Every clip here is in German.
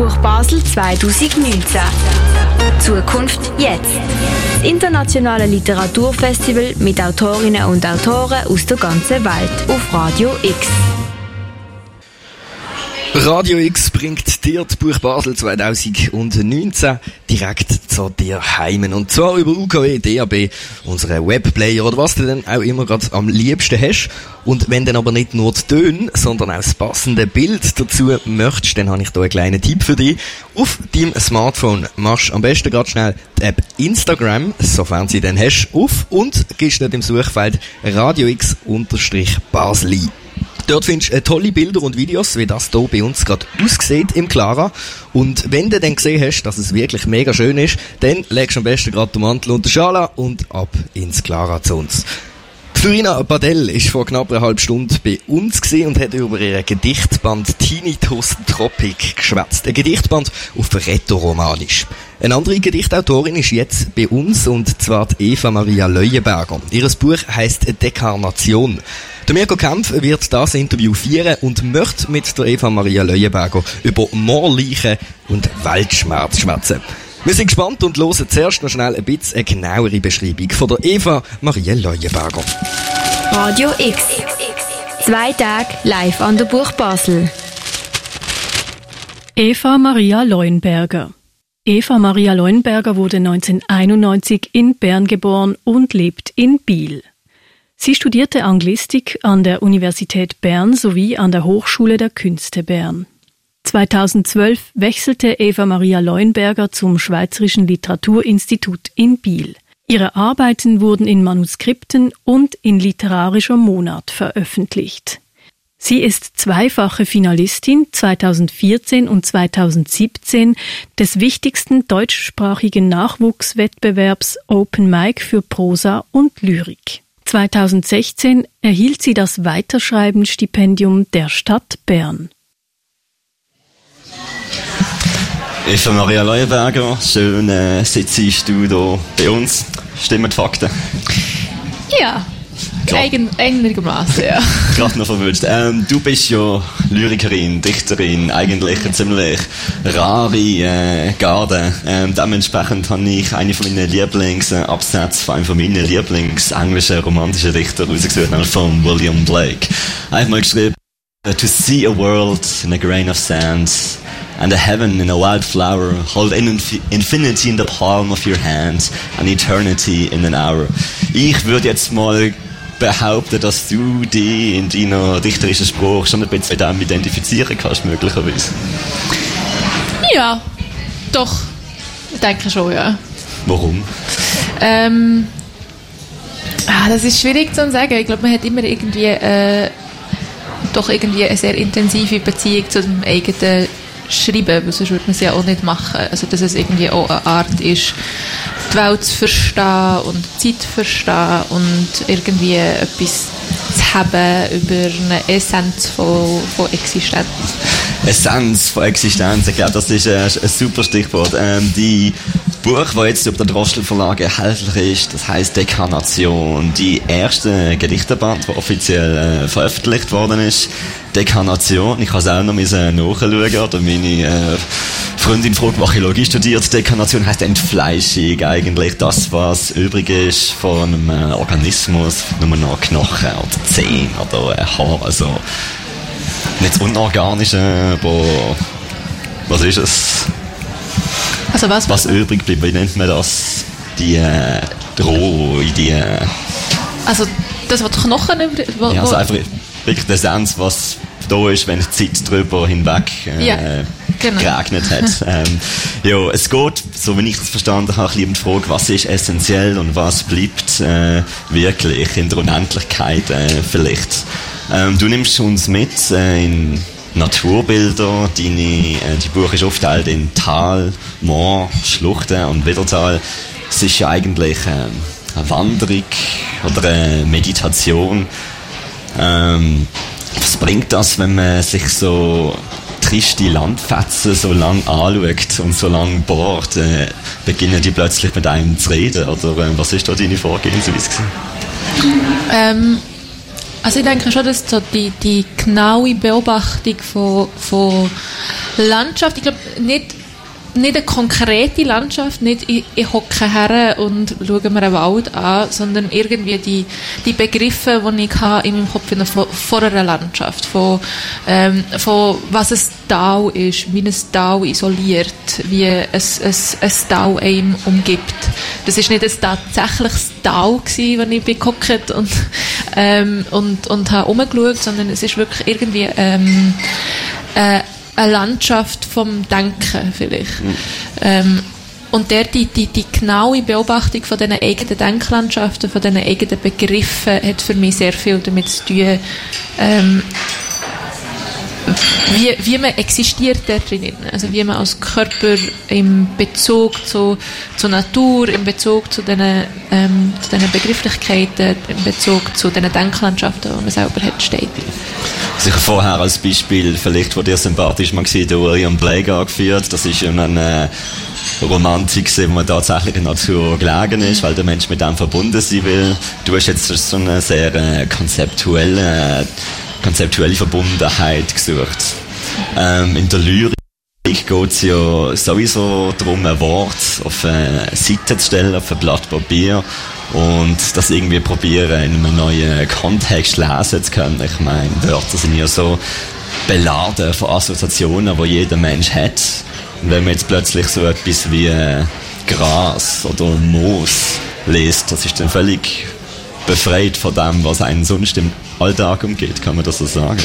Buch Basel 2019. Zukunft jetzt. Das internationale Literaturfestival mit Autorinnen und Autoren aus der ganzen Welt auf Radio X. Radio X bringt dir das Buch Basel 2019 direkt zu dir heimen. Und zwar über UKW, DAB, unseren Webplayer oder was du denn auch immer gerade am liebsten hast. Und wenn dann aber nicht nur die Töne, sondern auch das passende Bild dazu möchtest, dann habe ich hier einen kleinen Tipp für dich. Auf deinem Smartphone machst du am besten gerade schnell die App Instagram, sofern sie dann hast, auf und gehst dort im Suchfeld Radio X-Basel ein. Dort findest du äh, tolle Bilder und Videos, wie das hier bei uns gerade aussieht im Clara. Und wenn du dann gesehen hast, dass es wirklich mega schön ist, dann legst du am besten gerade den Mantel unter Schala und ab ins Clara zu uns. Florina Badell ist vor knapp einer halben Stunde bei uns und hat über ihren Gedichtband Tinnitus Tropic geschwätzt. Ein Gedichtband auf Rätoromanisch. Eine andere Gedichtautorin ist jetzt bei uns und zwar Eva Maria Leuenberger. Ihres Buch heißt Dekarnation. Der Mirko Kempf wird das Interview führen und möchte mit der Eva Maria Leuenberger über Moorleichen und Weltschmerz schwätzen. Wir sind gespannt und hören zuerst noch schnell ein bisschen eine genauere Beschreibung von der Eva Maria Leuenberger. Radio X. Zwei Tage live an der Buch Basel. Eva Maria Leuenberger. Eva Maria Leuenberger wurde 1991 in Bern geboren und lebt in Biel. Sie studierte Anglistik an der Universität Bern sowie an der Hochschule der Künste Bern. 2012 wechselte Eva Maria Leuenberger zum Schweizerischen Literaturinstitut in Biel. Ihre Arbeiten wurden in Manuskripten und in literarischer Monat veröffentlicht. Sie ist zweifache Finalistin 2014 und 2017 des wichtigsten deutschsprachigen Nachwuchswettbewerbs Open Mic für Prosa und Lyrik. 2016 erhielt sie das Weiterschreiben-Stipendium der Stadt Bern. Ich bin Maria Leuenberger. Schön äh, sitzt du hier bei uns. Stimmen die Fakten? Ja, Eigen, einigermaßen, ja. Gerade noch verwünscht. Ähm, du bist ja Lyrikerin, Dichterin, eigentlich eine ziemlich rare äh, Garde. Ähm, dementsprechend habe ich eine von meinen Lieblingsabsätze von einem von meinen Lieblingsenglischen romantischen Dichter rausgesucht, nämlich von William Blake. Einfach mal geschrieben, To see a world in a grain of sand and a heaven in a wild flower. Hold in infinity in the palm of your hand and eternity in an hour. Ich würde jetzt mal behaupten, dass du dich in deiner dichterischen Sprache schon ein bisschen mit dem identifizieren kannst, möglicherweise. Ja, doch. Ich denke schon, ja. Warum? Ähm, ah, das ist schwierig zu sagen. Ich glaube, man hat immer irgendwie äh, doch irgendwie eine sehr intensive Beziehung zu dem eigenen schreiben, weil sonst würde man es ja auch nicht machen. Also, dass es irgendwie auch eine Art ist, die Welt zu verstehen und die Zeit zu verstehen und irgendwie etwas zu haben über eine Essenz von, von Existenz. Essenz von Existenz, ich glaube, das ist ein, ein super Stichwort. Ähm, die Buch, das jetzt auf der Drostel Verlag erhältlich ist, das heißt Dekarnation. Die erste Gedichteband, die offiziell äh, veröffentlicht worden ist. Dekarnation. Ich kann es auch noch nachschauen, oder meine äh, Freundin fragt, Archäologie studiert. Dekarnation heißt Entfleischung, eigentlich das, was übrig ist von einem äh, Organismus, nur noch Knochen oder Zehen oder äh, Haar, also nicht das Unorganische, aber was ist es? Also was? Was übrig bleibt, wie nennt man das? Die, äh, die Roh, die... Äh, also das, was die Knochen... Wo, ja, also einfach wirklich der Sens, was da ist, wenn die Zeit drüber hinweg äh, ja, genau. geregnet hat. ähm, ja, es geht, so wie ich das verstanden habe, ein um die Frage, was ist essentiell und was bleibt äh, wirklich in der Unendlichkeit äh, vielleicht. Ähm, du nimmst uns mit äh, in Naturbilder. Deine, äh, die Buch ist aufgeteilt in Tal, Moor, Schluchten und Widertal. Es ist ja eigentlich äh, eine Wanderung oder eine Meditation. Ähm, was bringt das, wenn man sich so triste Landfetzen so lang anschaut und so lang bohrt, äh, beginnen die plötzlich mit einem zu reden? Oder äh, was ist da deine Vorgehensweise? Ähm, Also ich denke schon, dass so die, die genaue Beobachtung von, von Landschaft, ich glaube nicht nicht eine konkrete Landschaft, nicht ich, hocke her und schaue mir einen Wald an, sondern irgendwie die, die Begriffe, die ich habe in meinem Kopf von, von einer Landschaft, von, ähm, von was ein Tau ist, wie ein Tau isoliert, wie ein, ein, ein Tau einem umgibt. Das ist nicht ein tatsächliches Tau gewesen, wenn ich bin und, ähm, und, und habe sondern es ist wirklich irgendwie ähm, äh, eine Landschaft vom Denken vielleicht. Mhm. Ähm, und der, die, die, die genaue Beobachtung von diesen eigenen Denklandschaften, von diesen eigenen Begriffen, hat für mich sehr viel damit zu tun, ähm, wie, wie man existiert da drinnen. Also wie man als Körper im Bezug zu, zur Natur, im Bezug zu diesen, ähm, zu diesen Begrifflichkeiten, im Bezug zu diesen Denklandschaften, die man selber hat, steht. Sicher vorher als Beispiel, vielleicht, wo dir sympathisch war, der William Blake angeführt. Das ist ja eine Romantik, wo man tatsächlich in Natur gelegen ist, weil der Mensch mit dem verbunden sein will. Du hast jetzt so eine sehr äh, konzeptuelle konzeptuelle Verbundenheit gesucht. Ähm, in der Lyrik geht es ja sowieso darum, ein Wort auf eine Seite zu stellen, auf ein Blatt Papier und das irgendwie probieren, in einem neuen Kontext lesen zu können. Ich meine, Wörter sind ja so beladen von Assoziationen, die jeder Mensch hat. Und wenn man jetzt plötzlich so etwas wie Gras oder Moos liest, das ist dann völlig befreit von dem, was einen sonst im Alltag umgeht, kann man das so sagen?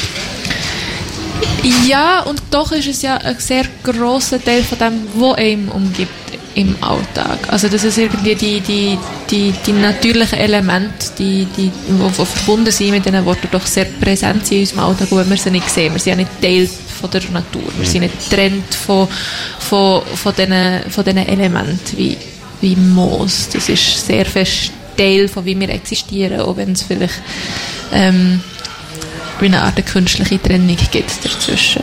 Ja, und doch ist es ja ein sehr großer Teil von dem, was einem umgibt im Alltag. Also das ist irgendwie die, die, die, die natürlichen Elemente, die, die, die, verbunden sind mit diesen Worten, doch sehr präsent sind in unserem Alltag, wo wir sie nicht sehen. Wir sind ja nicht Teil von der Natur. Wir sind nicht getrennt von, von, von, diesen, von Elementen wie, wie Moos. Das ist sehr fest Teil von wie wir existieren, auch wenn es vielleicht ähm, eine Art künstliche Trennung gibt dazwischen.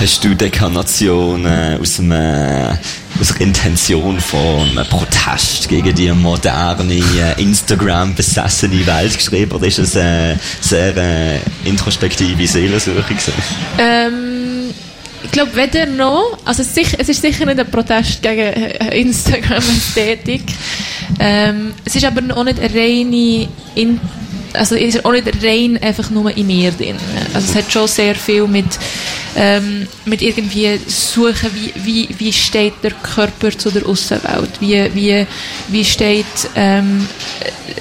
Hast du Dekarnation äh, aus, einem, aus einer Intention von einem Protest gegen die moderne, äh, Instagram-besessene Welt geschrieben oder ist es eine sehr äh, introspektive Seelensuche Ähm, ich glaube weder noch, also es ist, es ist sicher nicht ein Protest gegen äh, Instagram-Ästhetik. Ähm, es ist aber auch nicht eine reine in also ist auch nicht rein einfach nur in mir drin. Also es hat schon sehr viel mit, ähm, mit irgendwie suchen, wie, wie, wie steht der Körper zu der Außenwelt, wie, wie, wie steht ähm,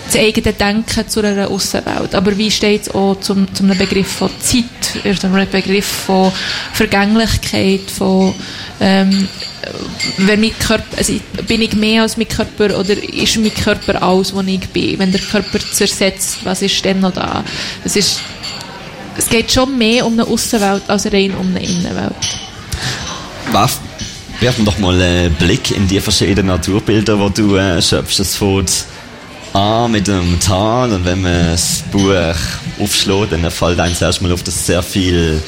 das eigene Denken zu einer Außenwelt, aber wie steht es auch zum, zum Begriff von Zeit, zum Begriff von Vergänglichkeit, von ähm, wenn mein Körper, also bin ich mehr als mein Körper oder ist mein Körper alles, was ich bin? Wenn der Körper zersetzt, was ist denn noch da? Es, ist, es geht schon mehr um eine Außenwelt als rein um eine Innenwelt. Was? Werfen doch mal einen Blick in die verschiedenen Naturbilder, die du äh, schöpfst. Fängt an mit dem Tal und wenn man das Buch aufschlägt, dann fällt einem zuerst mal auf, dass sehr viel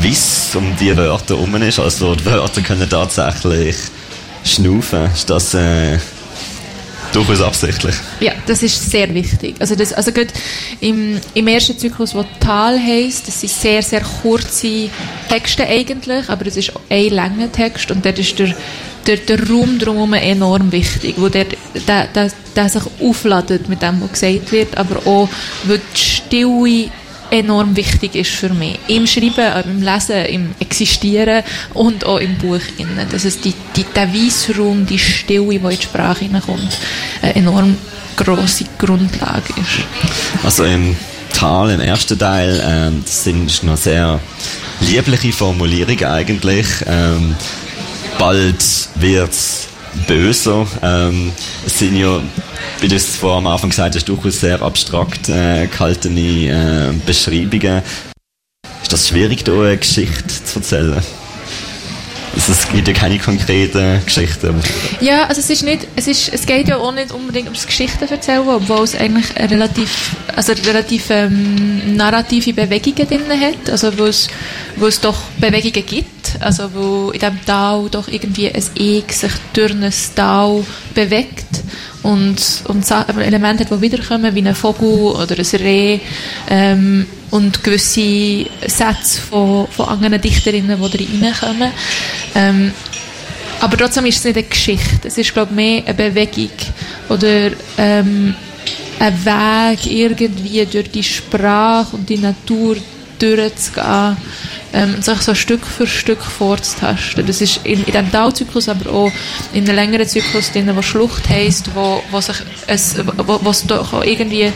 Wiss um die Wörter herum ist. Also die Wörter können tatsächlich schnaufen. Ist das äh, durchaus absichtlich? Ja, das ist sehr wichtig. Also, das, also gerade im, im ersten Zyklus, wo Tal heisst, das sind sehr, sehr kurze Texte eigentlich, aber es ist ein langer Text und dort ist der der, der Raum drumherum enorm wichtig, wo der, der, der, der sich aufladet mit dem, was gesagt wird, aber auch, weil die Stille enorm wichtig ist für mich. Im Schreiben, im Lesen, im Existieren und auch im Buch. Innen. Dass es die, die, der Weissraum, die Stille, die in die Sprache hineinkommt, eine enorm grosse Grundlage ist. Also im Tal, im ersten Teil, ähm, das sind noch sehr liebliche Formulierungen eigentlich. Ähm, bald wird's böser. Ähm, es sind ja, wie du es vor am Anfang gesagt hast, durchaus sehr abstrakt äh, gehaltene äh, Beschreibungen. Ist das schwierig, da eine Geschichte zu erzählen? Es gibt ja keine konkreten Geschichten. Ja, also es ist nicht, es ist, es geht ja auch nicht unbedingt ums Geschichten erzählen, obwohl es eigentlich relativ, also relativ ähm, narrative Bewegungen drin hat, also wo es, wo es doch Bewegungen gibt also wo in diesem Tau doch irgendwie ein Ich sich durch ein Tau bewegt und, und Elemente hat, die wiederkommen, wie ein Vogel oder ein Reh ähm, und gewisse Sätze von, von anderen Dichterinnen, die da reinkommen. Ähm, aber trotzdem ist es nicht eine Geschichte. Es ist, glaube ich, mehr eine Bewegung oder ähm, ein Weg irgendwie durch die Sprache und die Natur durchzugehen ähm, sich so Stück für Stück vorzutasten. Das ist in, in diesem Tauzyklus, aber auch in einem längeren Zyklus drin, wo Schlucht heisst, wo, wo sich es, wo, wo es irgendwie,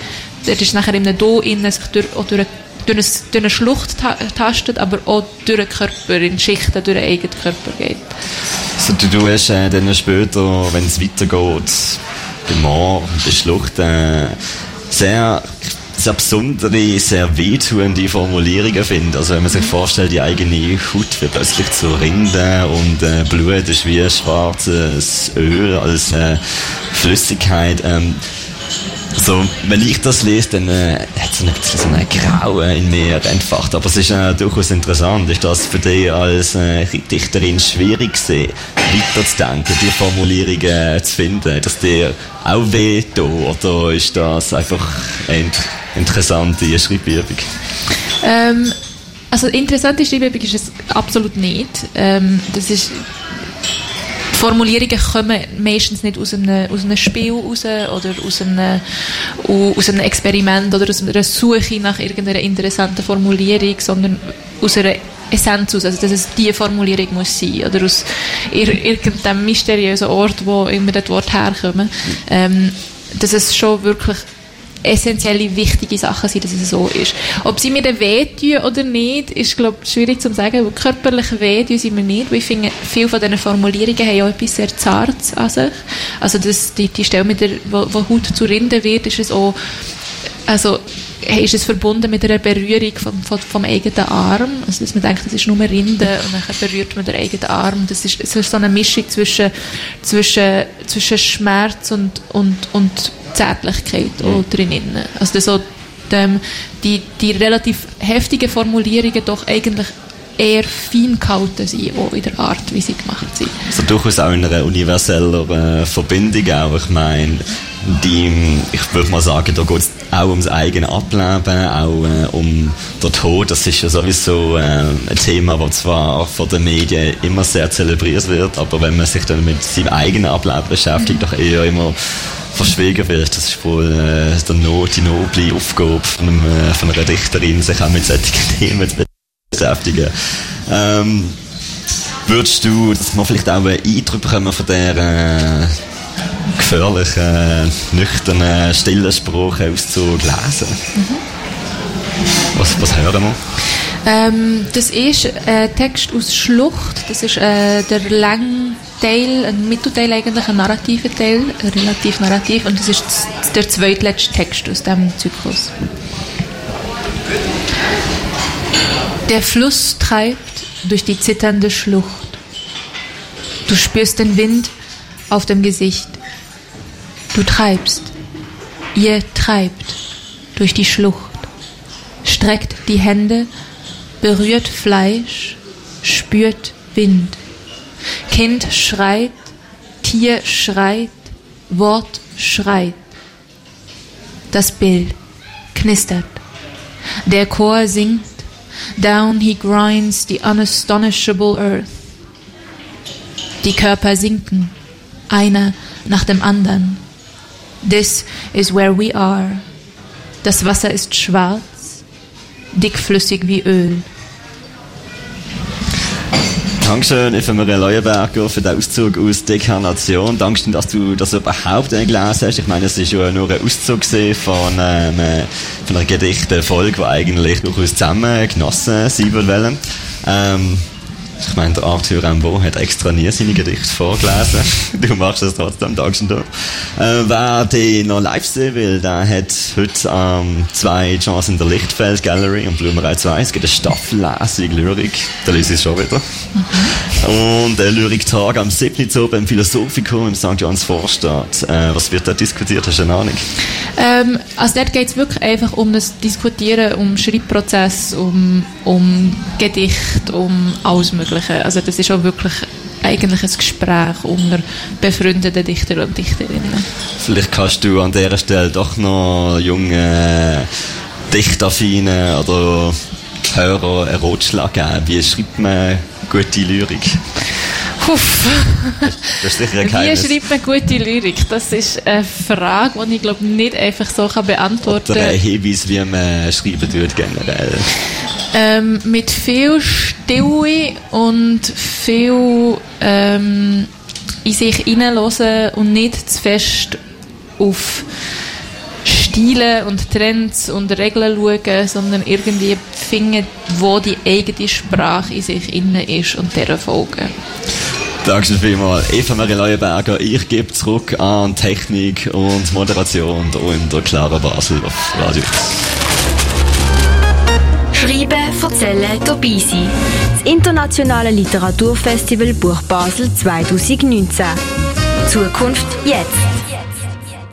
das ist nachher in einem Do innen, sich durch, auch durch, durch, eine, durch eine Schlucht tastet, aber auch durch den Körper, in Schichten durch den eigenen Körper geht. Also du, du hast äh, dann später, wenn es weitergeht, beim Moor, bei Schlucht, äh, sehr sehr besondere, sehr wehtuende Formulierungen finde. Also wenn man sich vorstellt, die eigene Haut wird plötzlich zu Rinde und äh, Blut ist wie schwarzes Öl als äh, Flüssigkeit. Ähm, so, wenn ich das lese, dann äh, hat es ein bisschen so eine Graue in mir entfacht. Aber es ist äh, durchaus interessant. Ist das für dich als äh, Dichterin schwierig gewesen, weiterzudenken, die Formulierungen zu finden? Dass dir auch weh tut? Oder ist das einfach eine interessante Schreibübung? Ähm, also interessante Schreibübung ist es absolut nicht. Ähm, das ist Formulierungen kommen meistens nicht aus einem, aus einem Spiel raus oder aus einem, aus einem Experiment oder aus einer Suche nach irgendeiner interessanten Formulierung, sondern aus einer Essenz aus, also dass es diese Formulierung muss sein oder aus irgendeinem mysteriösen Ort, wo immer das Wort herkommt, ähm, dass es schon wirklich essentielle, wichtige Sachen sind, dass es so ist. Ob sie mir dann wehtun oder nicht, ist, glaube ich, schwierig zu sagen, weil körperlich wehtun sie mir nicht, weil ich finde, viele von diesen Formulierungen haben auch etwas sehr Zartes an sich. Also das, die, die Stelle, mit der, wo, wo Haut zu Rinde wird, ist es auch, also ist es verbunden mit einer Berührung vom, vom, vom eigenen Arm. Also, dass man denkt, das ist nur Rinde und dann berührt man den eigenen Arm. Das ist, das ist so eine Mischung zwischen, zwischen, zwischen Schmerz und, und, und Zärtlichkeit auch drinnen. Also so dem, die, die relativ heftigen Formulierungen doch eigentlich eher fein gehalten sind, auch in der Art, wie sie gemacht sind. Also durchaus auch in einer universellen Verbindung auch. Ich meine, die, ich würde mal sagen, da geht es auch ums eigene Ableben, auch äh, um den Tod. Das ist ja sowieso äh, ein Thema, das zwar von den Medien immer sehr zelebriert wird, aber wenn man sich dann mit seinem eigenen Ableben beschäftigt, mhm. doch eher immer verschwiegen wird. Das ist wohl äh, der no die noble Aufgabe von, einem, äh, von einer Dichterin, sich auch mit solchen Themen zu beschäftigen. Ähm, würdest du, dass man vielleicht auch einen Eindruck bekommen von der äh, gefährlichen, nüchternen, stillen Sprachauszug lesen? Mhm. Was, was hören wir? Ähm, das ist ein Text aus Schlucht. Das ist äh, der lang Teil, ein Mittelteil eigentlich, ein narrativer Teil, relativ narrativ. Und das ist der zweitletzte Text aus dem Zyklus. Der Fluss treibt durch die zitternde Schlucht. Du spürst den Wind auf dem Gesicht. Du treibst. Ihr treibt durch die Schlucht. Streckt die Hände berührt Fleisch, spürt Wind. Kind schreit, Tier schreit, Wort schreit. Das Bild knistert. Der Chor singt, Down he grinds the unastonishable earth. Die Körper sinken, einer nach dem anderen. This is where we are. Das Wasser ist schwarz, dickflüssig wie Öl. Dankeschön, Ephemeria Leuenberger, für den Auszug aus Dekarnation. Dankeschön, dass du das überhaupt gelesen hast. Ich meine, es ist ja nur ein Auszug von, ähm, von einer Gedichtfolge, die eigentlich durchaus zusammen genossen sein wollen. Ähm, ich meine, der Arthur Rimbaud hat extra nie seine Gedichte vorgelesen. du machst das trotzdem, Dankeschön. Äh, wer den noch live sehen will, der hat heute ähm, zwei Chancen in der Lichtfeld Gallery und Blumerei 2. Es gibt eine Staffellesung Lyrik. Da lese ich es schon wieder. Mhm. Und der Lyrik-Tag am 7. Oktober im Philosophikum im St. Johanns Vorstadt. Äh, was wird da diskutiert? Hast du eine Ahnung? Ähm, also dort geht es wirklich einfach um das Diskutieren, um Schreibprozess, um, um Gedicht, um alles Mögliche. Möglichen. Also das ist auch wirklich eigentlich ein Gespräch unter befreundeten Dichter und Dichterinnen. Vielleicht kannst du an dieser Stelle doch noch junge Dichtaffinen oder Hörer einen Rotschlag geben. Wie schreibt man gute Lyrik? Puff. Das ist sicher ein Geheimnis. Wie schreibt man gute Lyrik? Das ist eine Frage, die ich glaube nicht einfach so kann beantworten kann. Oder ein Hinweis, wie man schreiben tut generell. Ähm, mit viel Stille und viel ähm, in sich hineinhören und nicht zu fest auf Stile und Trends und Regeln schauen, sondern irgendwie finden, wo die eigene Sprache in sich innen ist und der folgen. Danke vielmals. Eva Marie Leuenberger, ich gebe zurück an Technik und Moderation der Clara Basel auf Radio erzählen, dabei sein. Das internationale Literaturfestival Buch Basel 2019. Zukunft jetzt.